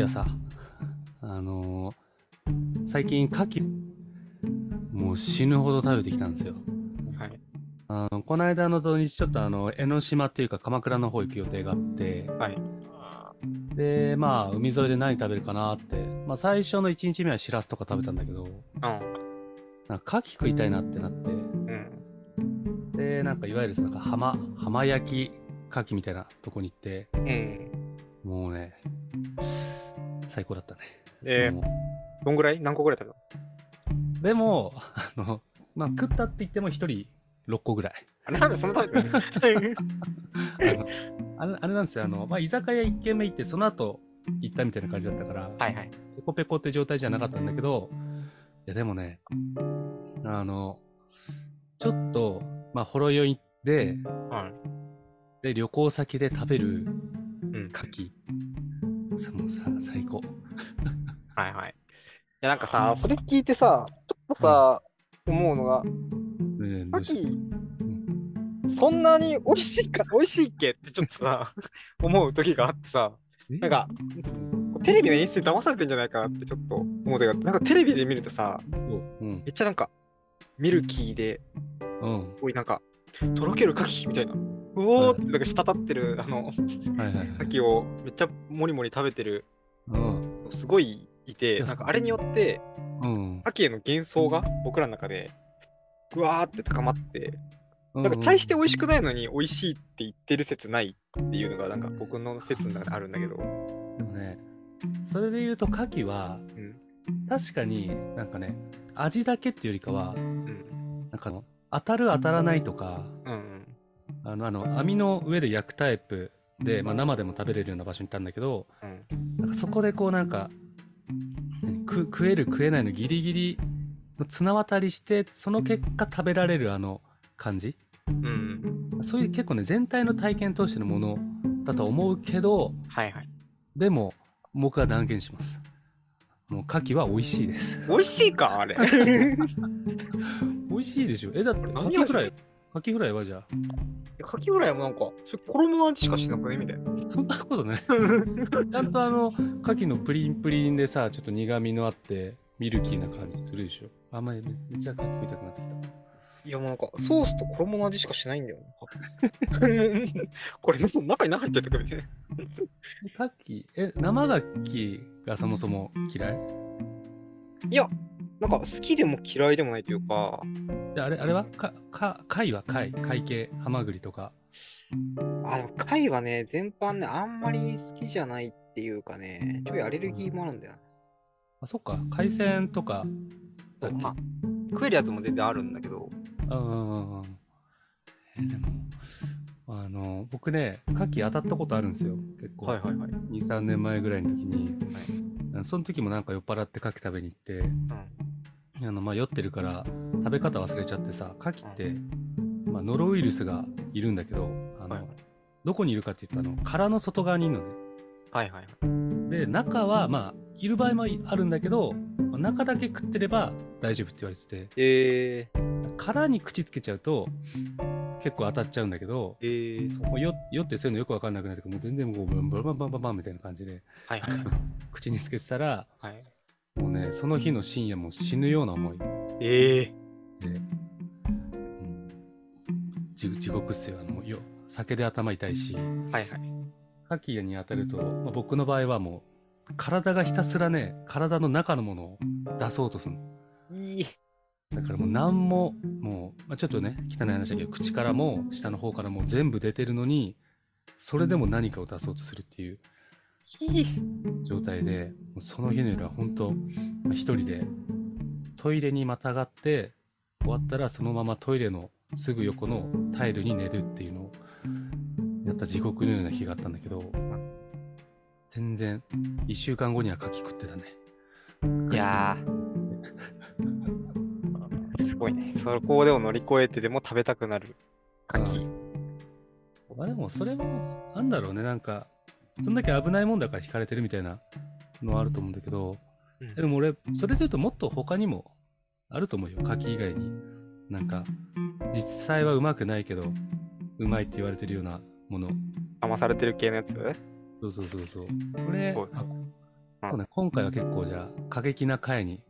いやさ、あのー最近牡蠣、もう死ぬほど食べてきたんですよ。はい。あのこの間の土日ちょっとあの江ノ島っていうか鎌倉の方行く予定があって、はい。で、まあ海沿いで何食べるかなって、まあ最初の1日目はしらすとか食べたんだけど、うん。なんか牡蠣食いたいなってなって、うん。で、なんかいわゆるなんか浜、浜焼き牡蠣みたいなとこに行って、うん。もうね、最高だったね。えもうどんぐらい？何個ぐらい食べたでも、あの、まあ、食ったって言っても1人6個ぐらい。あなんでそんな食べてるあのあれあれなんですよ、あの、まあ、居酒屋1軒目行って、その後行ったみたいな感じだったから、はいはい。ペコペコって状態じゃなかったんだけど、いや、でもね、あの、ちょっと、まあ、ほろ酔いで、はい。で、旅行先で食べるうん。牡蠣、さもうさ、最高。はいはい。いやなんかさ、それ聞いてさ、ちょっとさ、思うのが、うん、どう牡し蠣、そんなに美味しいか、美味しいっけってちょっとさ、思う時があってさ、え？なんか、テレビの演出に騙されてんじゃないかなってちょっと思う時があって、なんかテレビで見るとさ、そううん、めっちゃなんか、ミルキーで、うん、おい、なんか、とろける牡蠣みたいな。うおーって、なんか滴ってる、あの。牡蠣をめっちゃもりもり食べてる、うん、すごいいて、なんかあれによって、うん。牡蠣への幻想が僕らの中で、ぐわーって高まって、ななんか大して美味しくないのに美味しいって言ってる説ないっていうのがなんか僕の説の中であるんだけど、でもね、それで言うと牡蠣は、うん。確かになんかね、味だけっていうよりかは、うん、なんか当たる当たらないとか、うんうん、あの、あの網の上で焼くタイプで、まあ、生でも食べれるような場所に行ったんだけど、うん、なんかそこでこうなんか、食える食えないのギリギリの綱渡りして、その結果食べられるあの感じ？うん、うん、そういう結構ね、全体の体験としてのものだと思うけど、はいはい。でも、僕は断言します。もう牡蠣は美味しいです。美味しいかあれ。美味しいでしょえ、だって、何牡蠣フライ、牡蠣フライはじゃ牡蠣フライもなんか、それ衣の味しかしなくねみたいな。あ、そんなことね。ちゃんとあの、牡蠣のプリンプリンでさ、ちょっと苦味のあって、ミルキーな感じするでしょ？あんまりめめっちゃ牡蠣食いたくなってきた。いやもうなんか、ソースと衣の味しかしないんだよな。これ、中に何入ってるかみたいな。牡蠣、え、生牡蠣がそもそも嫌い？いや、なんか好きでも嫌いでもないというか、じゃあ、あれ、あれは？か、か、貝は貝、貝系、ハマグリとか。あ、でも貝はね、全般ね、あんまり好きじゃないっていうかね、ちょいアレルギーもあるんだよあ、そっか、海鮮とかだっな。け？まあ、食えるやつも全然あるんだけど、うん。えでも、あの、僕ね、牡蠣当たったことあるんですよ。結構。はいはいはい。2、3年前ぐらいの時に、はいその時もなんか酔っ払って牡蠣食べに行って、うん、あの、まあ、酔ってるから食べ方忘れちゃってさ、牡蠣って、まあ、ノロウイルスがいるんだけど、あの、はいどこにいるかって言ったの、殻の外側にいるのね。はいはいはい。で、中は、まあ、いる場合もあるんだけど、まあ中だけ食ってれば大丈夫って言われてて、え殻に口つけちゃうと、結構当たっちゃうんだけど、ー、えー、そう。もうよ酔ってそういうのよくわかんなくなってもう全然もうバンバンバンバンバンみたいな感じではいはいはい。口につけてたらはい、もうねその日の深夜もう死ぬような思いで、えうん地地獄っすよあのよ酒で頭痛いしー、はいはい。牡蠣に当たると、まあ、僕の場合はもう体がひたすらね体の中のものを出そうとするのいい。だからもう何ももう、まあ、ちょっとね汚い話だけど口からも下の方からも全部出てるのにそれでも何かを出そうとするっていう。状態で、その日の夜は本当、まあ一人でトイレにまたがって、終わったらそのままトイレのすぐ横のタイルに寝るっていうのをやった地獄のような日があったんだけど、全然、一週間後には牡蠣食ってたね。いやー。すごいね。そこでも乗り越えてでも食べたくなる牡蠣。まあでもそれも、なんだろうね、なんか、そんだけ危ないもんだから惹かれてるみたいなのはあると思うんだけど、うん。でも俺、それで言うともっと他にもあると思うよ、牡蠣以外に。なんか、実際はうまくないけど、うまいって言われてるようなもの。騙されてる系のやつ？そうそうそうそう。これはい、あそうね、今回は結構じゃあ、過激な回に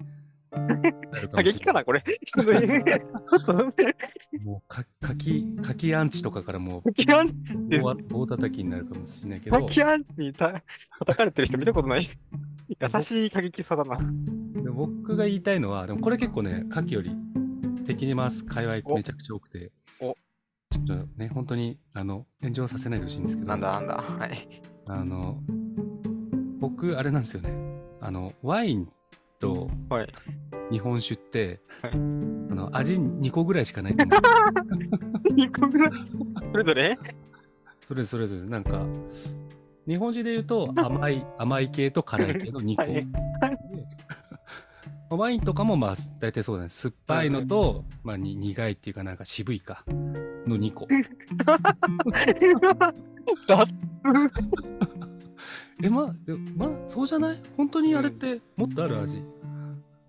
過激かなこれ。ちょっともうか、かき、かきアンチとかからも過激アンチう、棒棒叩きになるかもしれないけど、過激アンチにた叩かれてる人見たことない。優しい過激さだな。で僕が言いたいのは、でもこれ結構ね、夏季より敵に回す界隈おめちゃくちゃ多くて、おちょっとね、本当にあの炎上させないでほしいんですけど、なんだなんだ。はい。あの、僕、あれなんですよね、あの、ワインとはい。日本酒って、はいあの味2個ぐらいしかないと思う。2個ぐらい？それぞれ？それぞれ、なんか、日本酒で言うと甘い、甘い系と辛い系の 2個。はいでワインとかもまあ大体そうだね。酸っぱいのと、まあに苦いっていうかなんか渋いかの2個。だえ、まあ、でまあ、そうじゃない？本当にあれってもっとある味。い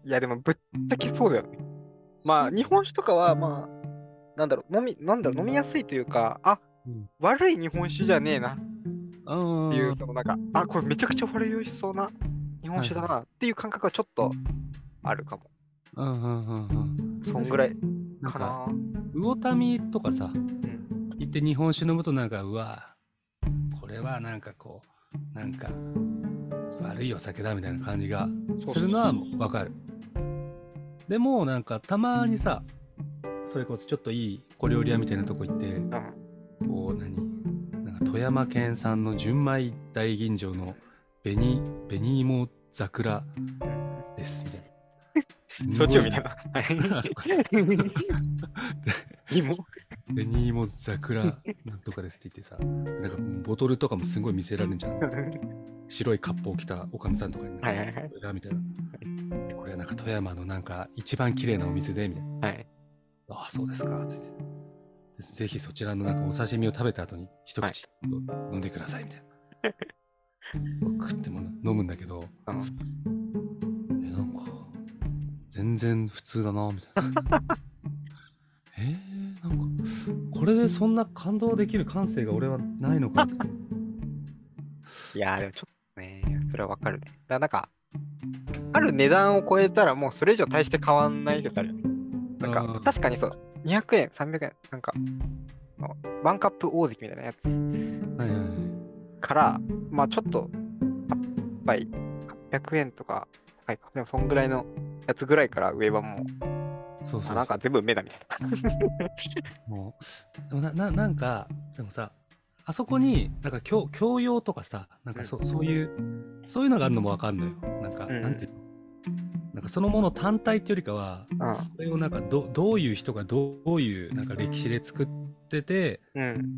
や、でもぶっちゃけそうだよね。まあ、日本酒とかは、まあ、なんだろう、飲み、なんだろう、飲みやすいというか、あ、うん悪い日本酒じゃねえなっていう、そのなんか、あ、これめちゃくちゃ悪いそうな日本酒だなっていう感覚はちょっとあるかも。うんうんうんうん。そんぐらいかな。魚民とかさ、うん。行って日本酒飲むとなんか、うわ、これはなんかこう、なんか、悪いお酒だみたいな感じがするのはわかる。でもなんかたまにさ、それこそちょっといい小料理屋みたいなとこ行って、うん。こう何？なんか富山県産の純米大吟醸の紅紅芋桜ですみたいな。焼酎みたいな。あそっかいいもん。紅 芋桜なんとかですって言ってさ、なんかボトルとかもすごい見せられるんじゃん。白いカップを着たおかみさんとかになんか、はいはいはいこれだみたいな。でこれはなんか富山のなんか一番綺麗なお店でみたいな。はい。ああ、そうですかって言って。でぜひそちらのなんかお刺身を食べた後に一口飲んでくださいみたいな。食っても飲むんだけど、なんか、全然普通だな、みたいな。えー、なんか、これでそんな感動できる感性が俺はないのか。いやー、でもちょっとね、それはわかるね。だからなんか、ある値段を超えたらもうそれ以上大して変わんない説あるよね。なんか確かにそう、200円、300円、なんか、ワンカップ大関みたいなやつはいはいはい。から、まあちょっと、8杯、800円とか、高い。か。でもそんぐらいのやつぐらいから上はもう、そうそうなんか全部梅だみたいな。もう、でもな、ななんか、でもさ、あそこに、なんか教、教養とかさ、なんかそ,、そういう、そういうのがあるのもわかんのよ。なんか、うん。なんていうの？なんかそのもの単体っていうよりかは、うん。それをなんかど、どういう人がどういうなんか歴史で作ってて、うん。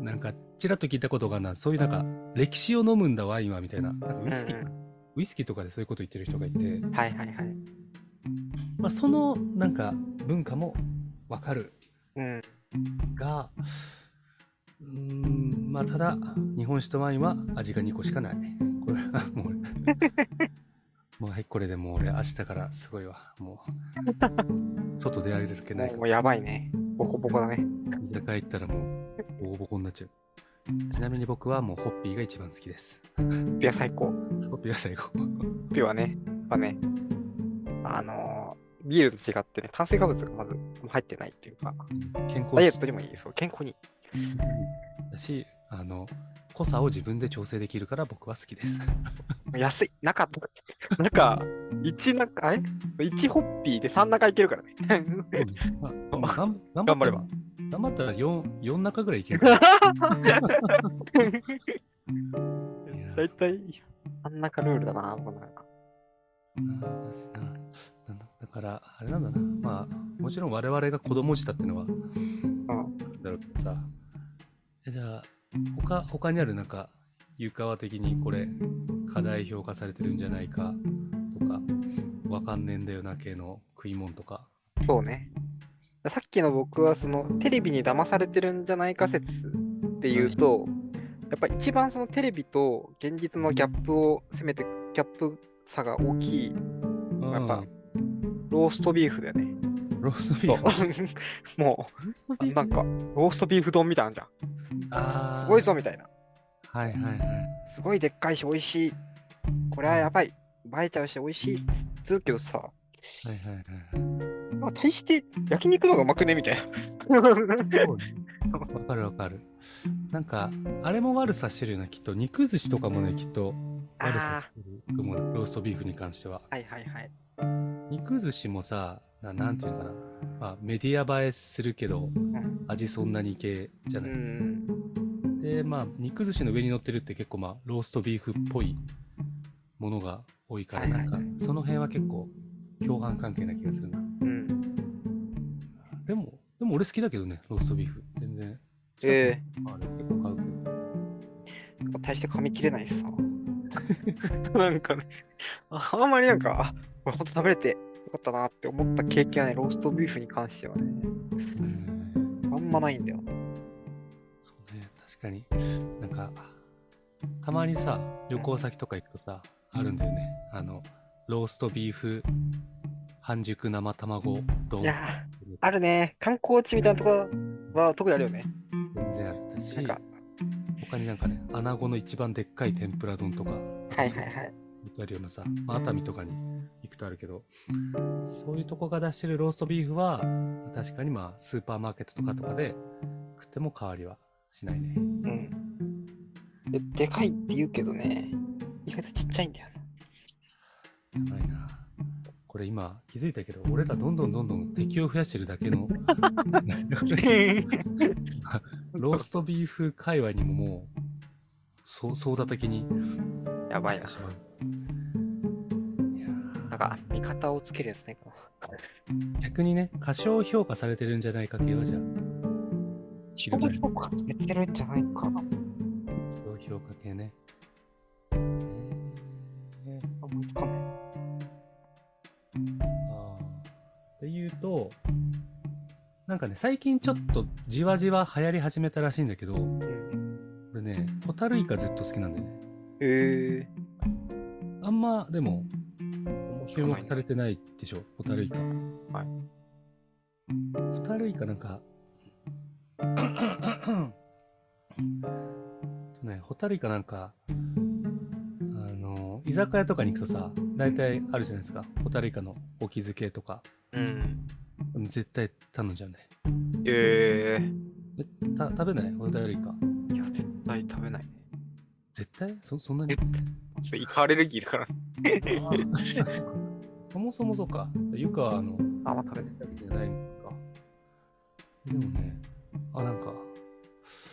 なんか、ちらっと聞いたことがあるな、そういうなんか、歴史を飲むんだワインはみたいな、なんかウイスキー、うんウイスキーとかでそういうこと言ってる人がいて、はいはいはい。まあ、そのなんか文化もわかるうん。が、うーん、まあ、ただ、日本酒とワインは味が2個しかない。これはもう俺、もうはい、これでもう俺、明日からすごいわ。もう、外出られる気ないかもうやばいね。ボコボコだね。ら、居酒屋行ったらもう、ボコボコになっちゃう。ちなみに僕はもうホッピーが一番好きです。ピア最高。ホッピーが最後。ピュアね。やっぱね、あのービールと違ってね、炭水化物がまず入ってないっていうか、健康ダイエットにもいい、そう、健康に。だし、あの、濃さを自分で調整できるから僕は好きです。安い。中と、中、1中、あれ ?1 ホッピーで3中いけるからね。頑張れば。頑張ったら 4, 4中ぐらいいけるから。だいたい、あん中ルールだな、もうなんか。だから、あれなんだな。まあ、もちろん我々が子供したっていうのは、だろうけどさ。えじゃあ、他、他にあるなんか、湯川的にこれ、課題評価されてるんじゃないかとか、わかんねえんだよな系の食い物とか。そうね。さっきの僕は、その、テレビに騙されてるんじゃないか説っていうと、やっぱ一番そのテレビと現実のギャップを攻めて、ギャップ差が大きい、やっぱうんローストビーフだよね。ローストビーフ。もう、なんか、ローストビーフ丼みたいなんじゃん。すごいぞみたいな。はいはいはい。すごいでっかいし美味しいこれはやばい。映えちゃうし、美味しいっつうけどさ、はいはいはい。まあ、大して焼肉の方がうまくねみたいな。わかるわかる。なんか、あれも悪さしてるよな、きっと。肉寿司とかもね、きっと悪さしてると思う。ローストビーフに関しては。はいはいはい。肉寿司もさ、ななんていうのかな。まあ、メディア映えするけど、うん。味そんなにいけじゃうない？ん。で、まあ、肉寿司の上に乗ってるって結構、まあ、ローストビーフっぽいものが多いから、ないんか、その辺は結構、共犯関係な気がするな。うん。でも、でも俺好きだけどね、ローストビーフ。全然。えあれ結構買うけど。え大して噛み切れないしさ。なんかね、ああんまりなんか、あ、これほんと食べれてよかったなって思った経験はね、ローストビーフに関してはね、うんあんまないんだよ。そうね、確かに。なんか、たまにさ、旅行先とか行くとさ、あるんだよね。あの、ローストビーフ半熟生卵丼。いやー、あるね。観光地みたいなとこは特にあるよね。全然あるし、なんか、他になんかね、穴子の一番でっかい天ぷら丼とか、はいはいはい。あるようなさ、まあ熱海とかに行くとあるけど、そういうとこが出してるローストビーフは、確かにまあ、スーパーマーケットとかとかで食っても変わりはしないね。うん。ででかいって言うけどね、意外とちっちゃいんだよやばいな。これ今気づいたけど、俺らどんどんどんどん敵を増やしてるだけの、ローストビーフ界隈にももう、そう、ソーダ的にな。やばいな。なんか、味方をつけるやつね。ー逆にね、過小評価されてるんじゃないか系はじゃあ、消費評価つけてるんじゃないかな。過小評価系ね。えー思いつかない。っていうと、なんかね、最近ちょっとじわじわ流行り始めたらしいんだけど、うん。俺ね、ホタルイカずっと好きなんだよね。えあんま、でも、ー、注目されてないでしょ、ホタルイカ。はい。ホタルイカなんか、とね、ホタルイカなんか、あの、居酒屋とかに行くとさ、大体あるじゃないですか。ホタルイカの沖漬けとか。うん。絶対頼んじゃうね。ええた食べない？ホタルイカ。ー、いや、絶対食べないね。絶対？そそんなに？それイカアレルギーだから。そうかそもそもそうか。ゆかはあの、あんま食べない。じゃないのか。でもね、あ、なんか、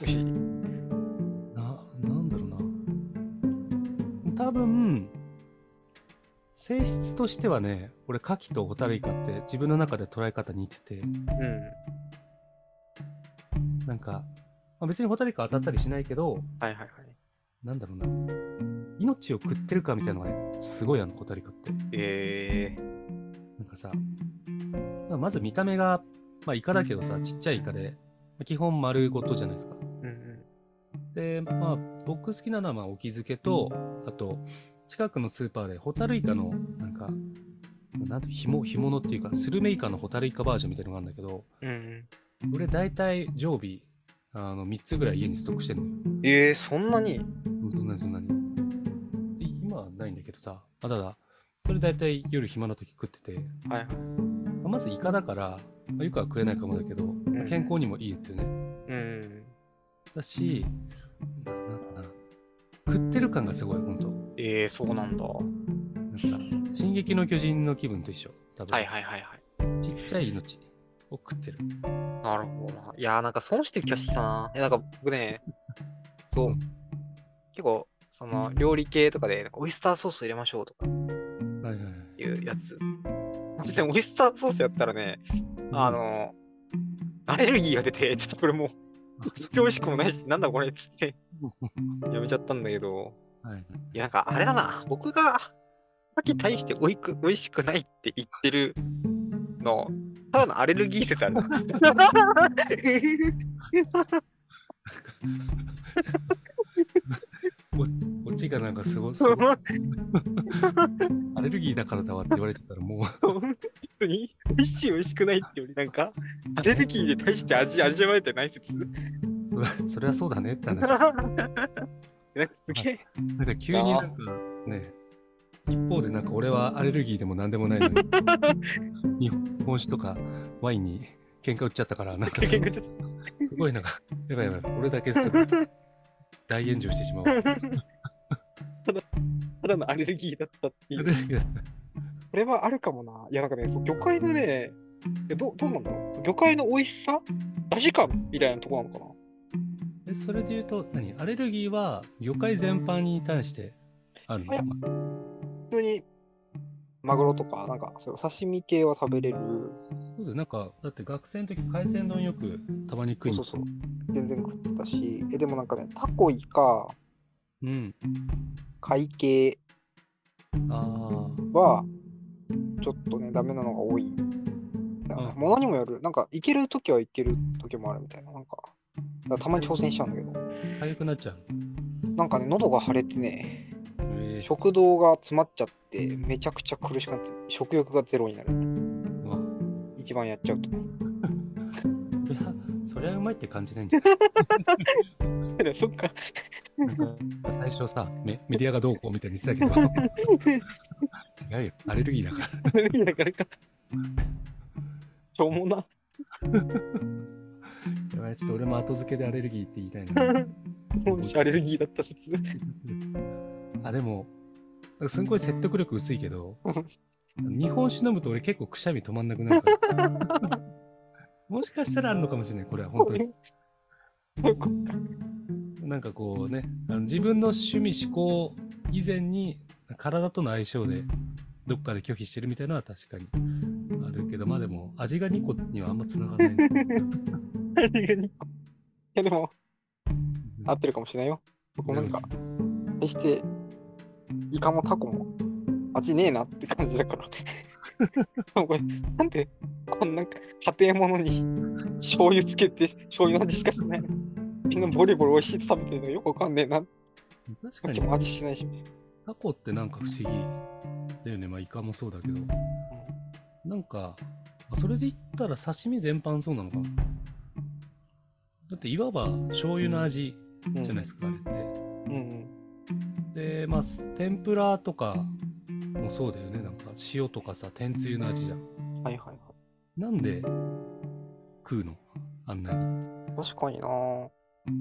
美味しい？な、なんだろうな。多分、性質としてはね、俺、牡蠣とホタルイカって自分の中で捉え方似てて、うん。なんか、まあ、別にホタルイカ当たったりしないけど、はいはいはい。なんだろうな。命を食ってるかみたいなのがね、すごいあのホタルイカって。えなんかさ、まあまず見た目が、まあイカだけどさ、ちっちゃいイカで、まあ基本丸ごとじゃないですか。ー。うんうん。で、まあ僕好きなのはまあ沖漬けと、あと、近くのスーパーでホタルイカの、なんか、なんてひも、干物っていうか、スルメイカのホタルイカバージョンみたいなのがあるんだけど、うんうん。俺大体常備、あの、3つぐらい家にストックしてんのよ。えー、そんなに？そそんなにそんなに。で今はないんだけどさ、まあ、ただ、それ大体夜暇な時食ってて、はいはい。まあまずイカだから、まあ、よくは食えないかもだけど、まあ健康にもいいんですよね。うん。だし、ななんかな、食ってる感がすごい、ほんと。えー、そうなんだ。はなんか、進撃の巨人の気分と一緒。多分、いはいはいはい。ちっちゃい命を食ってる。なるほどな。いやーなんか損してる気がしてきたな。いやなんか僕ね、そう、結構、その料理系とかで、オイスターソース入れましょうとかはいはいはい。いうやつ。別にオイスターソースやったらね、あの、アレルギーが出て、ちょっとこれもう、美味しくもないし、なんだこれっつってやめちゃったんだけど、はいはい。いやなんかあれだな、僕が、さっき対しておいく美味しくないって言ってるの、ただのアレルギー説あるな。こっちがなんかすごすごいアレルギーだからだわって言われちゃったらもう、本当に美味しい美味しくないってよりなんかアレルギーで対して味味わえてない説それそれはそうだねって話。なんかすげえ。なんか急になんかね、一方でなんか俺はアレルギーでも何でもないのに、日本酒とかワインに喧嘩売っちゃったから、なんかすごいなんか、やばいやばい、俺だけすぐ大炎上してしまう。アとただのアレルギーだったっていう。これはあるかもな。いや、なんかね、そう魚介のね、えどどうなんだろう。魚介の美味しさ？出汁感みたいなとこなのかな？えそれで言うと、何？アレルギーは魚介全般に対してあるのいや普通にマグロとか、なんかそう刺身系は食べれる。そうだよ、なんか、だって学生の時海鮮丼よくたまに食いにそうそうそう。全然食ってたし、え、でもなんかね、タコ、イカ、うん。海系あは、ちょっとね、ダメなのが多い。ものにもよる。なんか、いけるときはいけるときもあるみたいな。なんか、たまに挑戦しちゃうんだけど、あ、痒くなっちゃう。なんかね、喉が腫れてね、えー、食道が詰まっちゃって、めちゃくちゃ苦しくなって、食欲がゼロになる。うわ一番やっちゃうと。そりゃ、そりゃうまいって感じないんじゃない？そっか。か最初さメ、メディアがどうこうみたいに言ってたけど、違うよ、アレルギーだから。だからか。しょうもな。やばいちょっと俺も後付けでアレルギーって言いたいな。もしアレルギーだった説。あ、でも、なんかすんごい説得力薄いけど、日本酒飲むと俺結構くしゃみ止まんなくなるから。もしかしたらあるのかもしれない、これは本当に。なんかこうね、あの自分の趣味思考以前に体との相性でどっかで拒否してるみたいなのは確かにあるけど、まあでも味が2個にはあんまつながらない。いやでも、合ってるかもしれないよ。僕もなんか、決して、イカもタコも味ねえなって感じだから。これなんで、こんな家庭ものに 醤油つけて、醤油の味しかしないの？みんなボリボリ美味しいって食べてるのよくわかんねえな。確かに味しないし。タコってなんか不思議だよね。まあイカもそうだけど。なんか、あそれで言ったら刺身全般そうなのかな。だっていわば醤油の味じゃないですか、あれって。うんうん。で、まあ、天ぷらとかもそうだよね。なんか塩とかさ、天つゆの味じゃん。はいはいはなんで食うの？あんなに。い。確かになぁ。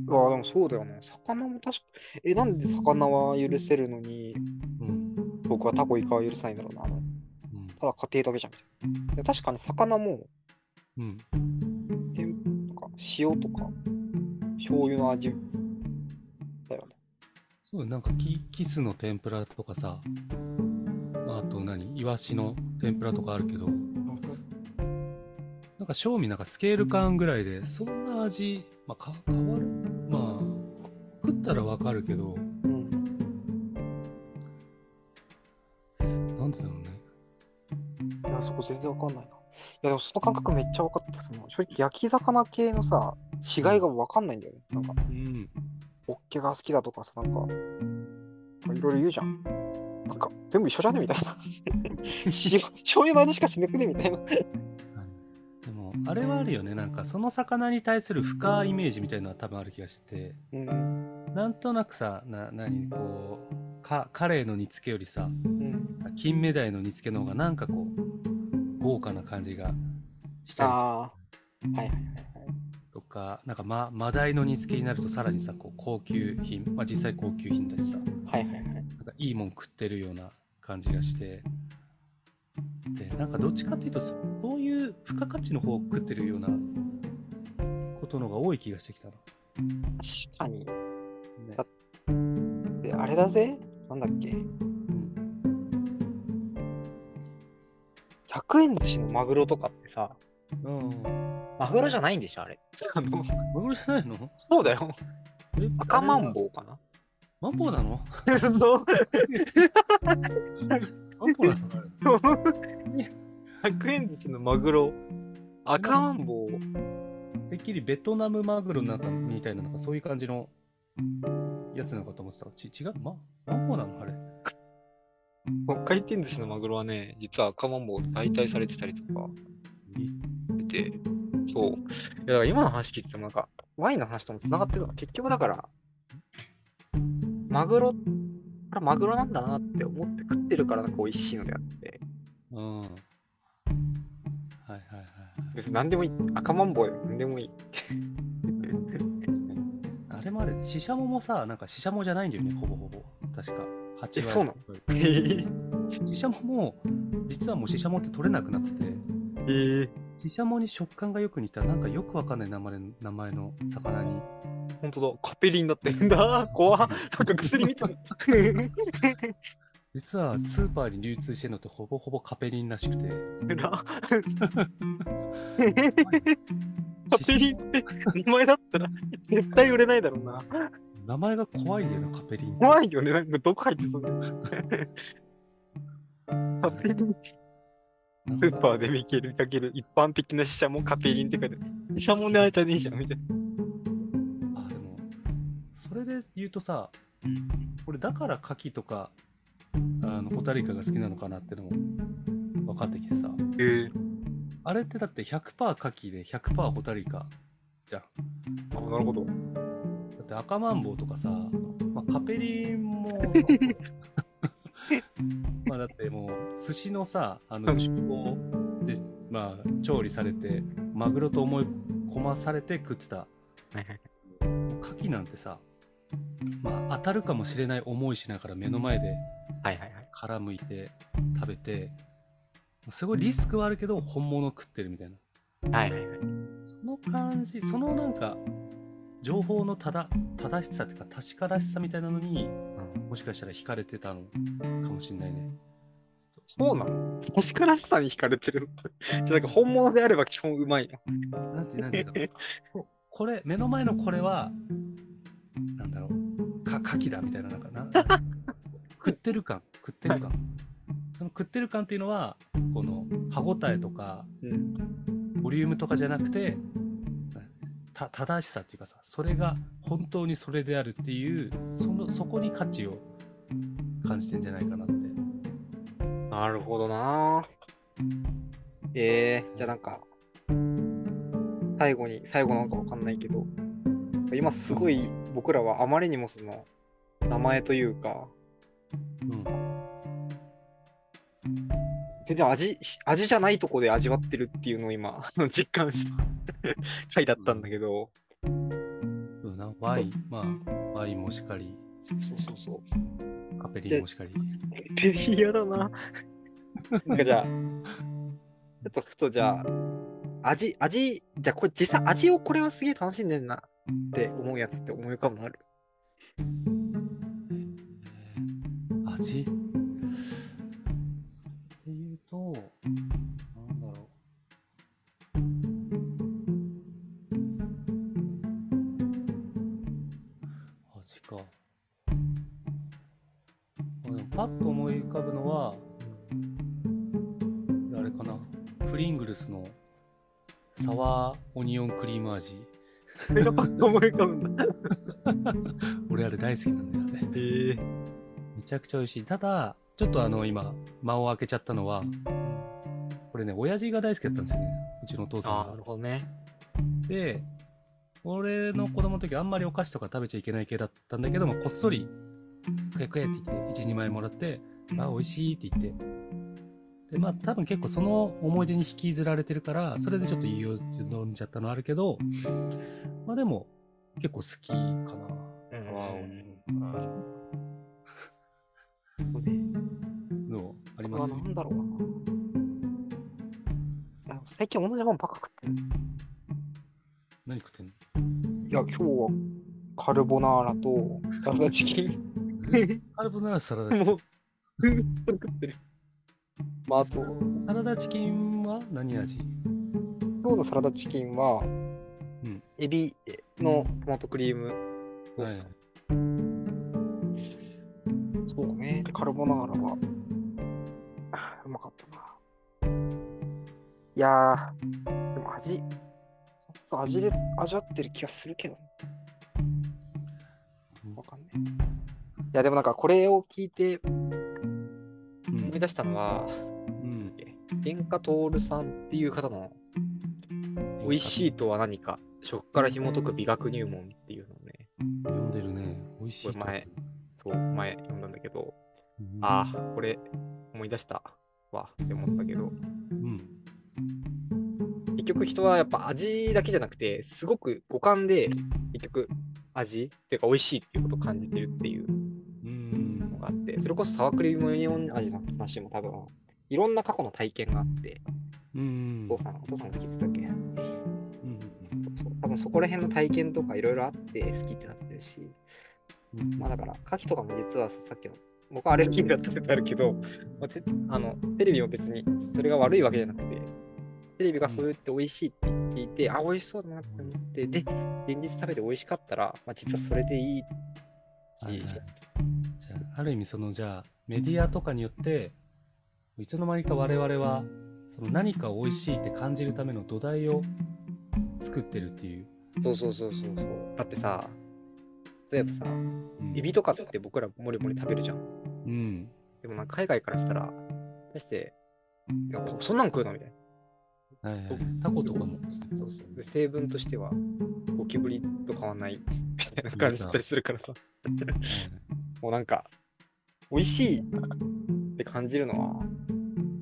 うわでもそうだよな。魚も確か、え、なんで魚は許せるのに、うん。僕はタコイカは許さないんだろうな。うん。ただ家庭だけじゃんみたい確かに魚も、うん。塩とか醤油の味だよね。そうなんかキキスの天ぷらとかさ、まああと何？イワシの天ぷらとかあるけど、なんか正味なんかスケール感ぐらいで、そんな味、まあ、か変わる？まあ、食ったらわかるけど、うん。なんでだろうね。いや、そこ全然わかんないな。いや、でもその感覚めっちゃ分かって、その正直焼き魚系のさ、違いが分かんないんだよね。なんか、うん。ホッケが好きだとかさ、なんか、いろいろ言うじゃん。なんか、全部一緒じゃね？みたいな。塩、醤油の味しかしなくね？みたいな。でも、あれはあるよね。なんかその魚に対する深いイメージみたいなのは多分ある気がして、うん。なんとなくさ、な、何？こう、か、カレーの煮付けよりさ、うん。金目鯛の煮付けの方がなんかこう豪華な感じがしたりする。はいはいはいはい。とかなんかまマダイの煮付けになるとさらにさこう高級品まあ実際高級品だしさはいはいはい。なんかいいもん食ってるような感じがしてでなんかどっちかっていうとそういう付加価値の方を食ってるようなことのが多い気がしてきたな、確かに。ねだで、あれだぜなんだっけ ?100 円寿司のマグロとかってさ、うんマグロじゃないんでしょあれ。あの、マグロじゃないの？そうだよ。え？赤マンボウかな？マンボウなの？そう。マンボウなの？あれ100円寿司のマグロ。赤マンボウ。てっきりベトナムマグロなんかみたいな、なんかそういう感じのやつなのかと思ってた。ち違う？ま、マンボウなの？あれ。回転寿司のマグロはね、実は赤マンボウで代替されてたりとかしてて、そう。いや、だから今の話聞いててもなんか、ワインの話とも繋がってるから、結局だから、マグロこれマグロなんだなって思って食ってるからなんか美味しいのであって、うん。はいはいはいはい。別に何でもいい。赤マンボウでも何でもいい。あれもある、シシャモもさ、なんかシシャモじゃないんだよね、ほぼほぼ。確か。8割えそうなの？えシシャモも、実はもうシシャモって取れなくなってて、ー、シシャモに食感がよく似た、なんかよくわかんない名前名前の魚に。本当だ。カペリンだってんだ。怖っ。なんか薬みたい。実はスーパーに流通してるのってほぼほぼカペリンらしくて。カペリンって名前だったら絶対売れないだろうな。名前が怖いんだよな、カペリン。怖いよね。なんかどこ入ってそうだよ。カペリン。スーパーで見けるかける一般的なシシャモカペリンって書いてある。シシャモねあじゃねえじゃんみたいな。あ、でも、それで言うとさ、俺だから牡蠣とか、あのホタルイカが好きなのかなってのも分かってきてさ、えー、あれってだって100%牡蠣で100%ホタルイカじゃん。あ、なるほど。だって赤マンボウとかさ、まあ、カペリンも、まあだってもう寿司のさ、あの厨房で、まあ、調理されて、マグロと思い込まされて食ってたはいはい牡蠣なんてさ、まあ、当たるかもしれない思いしながら目の前ではいはいはい。殻むいて食べて、すごいリスクはあるけど本物食ってるみたいな。はいはいはい。その感じ、そのなんか、情報のただ正しさっていうか確からしさみたいなのにもしかしたら惹かれてたのかもしれないね。そうなの？確からしさに惹かれてる？のじゃあなんか本物であれば基本うまいな。なんてなんていうの？これ目の前のこれはなんだろう？か牡蠣だみたいななんかな？食ってる感食ってる感その食ってる感っていうのはこの歯ごたえとかうん。ボリュームとかじゃなくてた正しさっていうかさそれが本当にそれであるっていうそのそこに価値を感じてんじゃないかなって。なるほどな。えー、じゃあなんか、最後に、最後なのかわかんないけど、今すごい僕らはあまりにもその、名前というか、うん。全然味、味じゃないとこで味わってるっていうのを今、実感した 回だったんだけど、そうだな。ワインまあワインもしかりそうそうそうそう。カペリンもしかり。ペリ嫌だな。なんかじゃあ、ちょっとふとじゃあ、味、味、じゃあこれ実際味をこれはすげえ楽しんでんな。って思うやつって思い浮かぶのある？えー味？パッと思い浮かぶのは、あれかな。プリングルスのサワーオニオンクリーム味。それがパッと思い浮かぶんだ。俺あれ大好きなんだよね。ええめちゃくちゃ美味しい。ただ、ちょっとあの、今、間を空けちゃったのは、これね、親父が大好きだったんですよね。うちのお父さんがなる。ほどね。で、俺の子供の時あんまりお菓子とか食べちゃいけない系だったんだけども、こっそり、食え食えって言って、1、2枚もらって、あ、美味しいって言って。で、まあ多分結構その思い出に引きずられてるから、それでちょっと言いよ飲んじゃったのあるけど、まあでも、結構好きかな。サワーオニオンのありますなんだろうな。あ最近同じもんばっか食ってる。何食ってんの？いや、今日はカルボナーラとダチキン。カルボナーラサラダチキもう、食ってる。まあ、あと、ン。サラダチキンは何味？今日のサラダチキンは、んエビのトマトクリームソースはいそうだね。でカルボナーラは、あうまかったな。いやー、でも味、そうそう味で味わってる気がするけど、わかんない。いや、でもなんかこれを聞いてうん思い出したのは、うん。演歌徹さんっていう方の美味しいとは何か、食から紐解く美学入門っていうのをね、読んでるね。美味しい前そう前読んだんだけど、ああ、これ思い出したわって思ったけど、うん。結局人はやっぱ味だけじゃなくて、すごく五感で結局味っていうか美味しいっていうことを感じてるっていうそれこそサワークリームオニオン味の話も多分、いろんな過去の体験があって、うん。お父さん、お父さんが好きって言ってたっけ？うんそう多分そこら辺の体験とかいろいろあって好きってなってるし、うんまあだから、牡蠣とかも実はささっきの、僕はアレルギーが食べてあるけど、まあ、てあのテレビも別にそれが悪いわけじゃなくて、テレビがそう言って美味しいって聞いて、あ、美味しそうだなって思って、で、現実食べて美味しかったら、まあ、実はそれでいいし、はいはいあある意味そのじゃあメディアとかによっていつの間にか我々はその何か美味しいって感じるための土台を作ってるっていう、そうそうそうそうそう。だってさ、そういえばさ、うんエビとかって僕らもりもり食べるじゃん。うんでもなんか海外からしたら、対して、いやそんなん食うのみたいな。はいはい、タコとかもそうそう。で、成分としては、ゴキブリと変わんないみたいな感じだったりするからさ。もうなんか、美味しい。って感じるのは、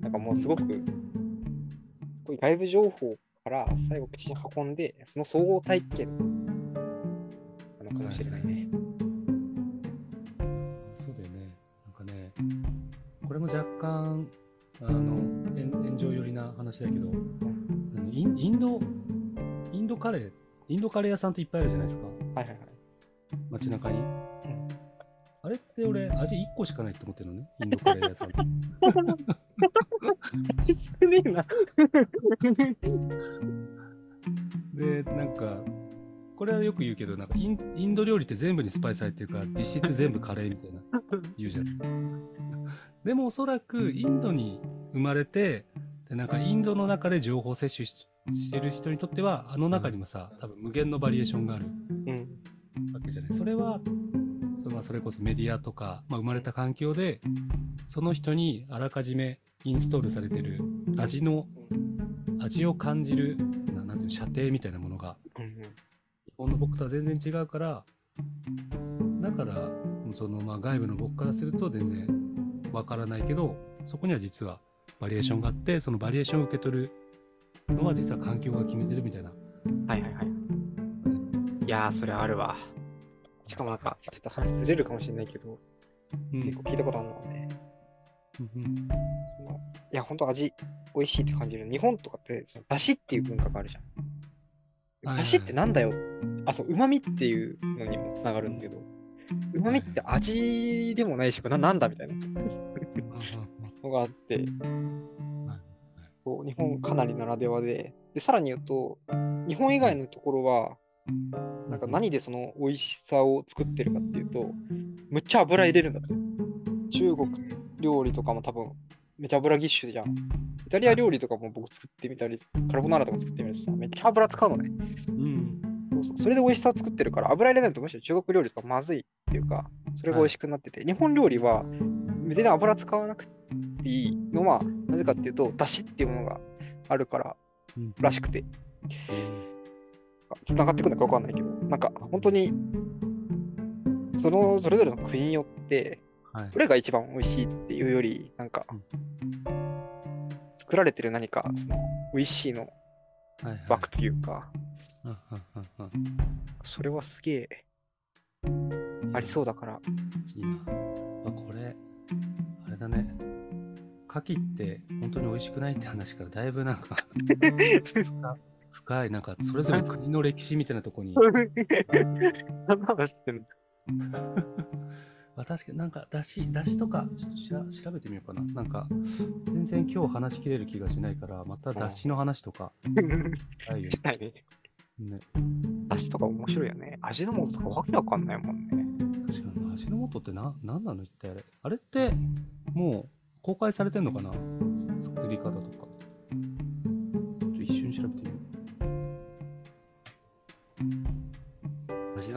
なんかもうすごく、すごい外部情報から最後口に運んで、その総合体験。なのかもしれないね。そうだよね。なんかねこれも若干あの炎炎上寄りな話だけどインインドインドカレーインドカレー屋さんっていっぱいあるじゃないですか。はいはいはい。街中に、あれって俺味1個しかないって思ってるのね？インドカレー屋さん。少ねえな。でなんかこれはよく言うけどなんかインインド料理って全部にスパイス入ってるから実質全部カレーみたいな言うじゃん。でもおそらくインドに生まれてでなんかインドの中で情報摂取ししてる人にとってはあの中にもさ多分無限のバリエーションがあるうん。わけじゃない。それはまあそれこそメディアとか、まあ、生まれた環境でその人にあらかじめインストールされてる味の味を感じるなんていう射程みたいなものが日本の僕とは全然違うからだからそのまあ外部の僕からすると全然わからないけどそこには実はバリエーションがあってそのバリエーションを受け取るのは実は環境が決めてるみたいな。はいはいはい。いや、それあるわ。しかもなんか、ちょっと話ずれるかもしれないけど、うん。結構聞いたことあるのはね、うんうん。そのいや、ほんと味、美味しいって感じる。日本とかって、その出汁っていう文化があるじゃん。出汁ってなんだよ。あ、そう、旨味っていうのにもつながるんだけど、旨味って味でもないし、ななんだみたいな。のがあって、そう日本かなりならではで、で、さらに言うと、日本以外のところは、なんか何でその美味しさを作ってるかっていうと、むっちゃ油入れるんだって。中国料理とかも多分、めっちゃ油ぎっしゅじゃん。イタリア料理とかも僕作ってみたり、カルボナーラとか作ってみるとさ、めっちゃ油使うのね。うん。そうそう。それで美味しさを作ってるから、油入れないとむしろ中国料理とかまずいっていうか、それが美味しくなってて、日本料理は全然油使わなくていいのは、なぜかっていうと、だしっていうものがあるからうん。らしくて、つながってくるのかわかんないけど、なんか本当に、そのそれぞれの国によって、はい。どれが一番美味しいっていうより、なんか、作られてる何か、その、美味しいの枠というか、それはすげえありそうだから、いいな。あ、これ、あれだね。牡蠣って本当に美味しくないって話からだいぶなんか 深い、なんかそれぞれ国の歴史みたいなとこに。何の話してんのあ確かになんかだし、だしとかちょっとしら調べてみようかな。なんか全然今日話しきれる気がしないから、まただしの話とかしたいよしたいね。ね。だしとか面白いよね。味の素とかわけわかんないもんね。確かに味の素ってな、なんなの一体あれ。あれってもう公開されてんのかな作り方とか。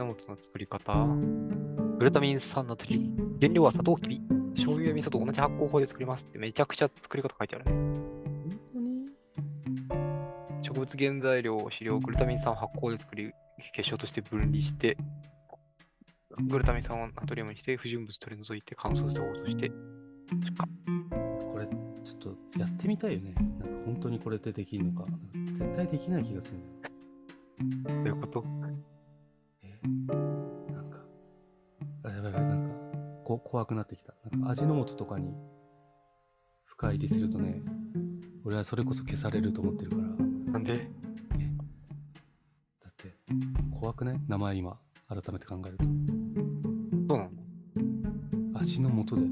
味の素の作り方グルタミン酸ナトリウム。原料は砂糖きび。醤油や味噌と同じ発酵法で作りますってめちゃくちゃ作り方書いてあるね。植物原材料、飼料、グルタミン酸を発酵で作り、結晶として分離して、グルタミン酸をナトリウムにして、不純物取り除いて乾燥して応答して、これ、ちょっとやってみたいよね。なんか本当にこれでできるのか。絶対できない気がする。どういうこと？えなんか、あ、やばいやばい、なんか、こ怖くなってきた。なんか味の素とかに深入りするとね、俺はそれこそ消されると思ってるから、なんで？だって、怖くない？名前今、改めて考えると。そうなの味の素だよ。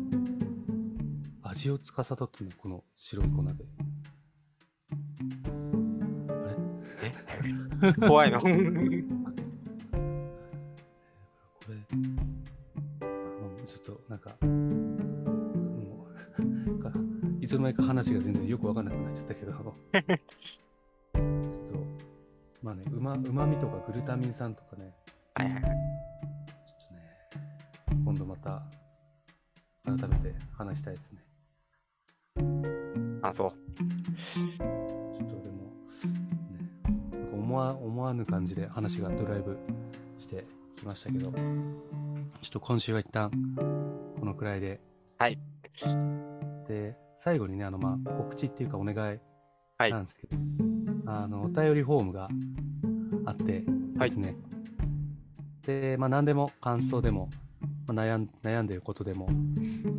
味を司ってね、この白い粉で。あれ 怖いの？つの間にか話が全然よくわかんなくなっちゃったけど、ちょっと、まあね、うま、うまみとかグルタミン酸とかね、はいはいはい。ちょっとね、今度また、改めて話したいですね。あ、そう。ちょっとでも、ね、思わ思わぬ感じで話がドライブしてきましたけど、ちょっと今週は一旦このくらいで。はい。で、最後にね、あの、まあ、告知っていうかお願いはいなんですけど、あの、お便りフォームがあってですね。で、まあ、何でも感想でも、まあ、悩ん悩んでることでも、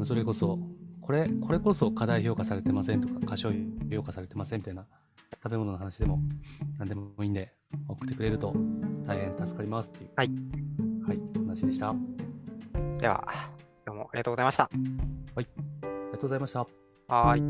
それこそ、これ、これこそ過大評価されてませんとか、過小評価されてませんみたいな食べ物の話でも、何でもいいんで、送ってくれると大変助かりますっていう、はい。はい、話でした。あでは、今日もありがとうございました。りがとうございました。はい。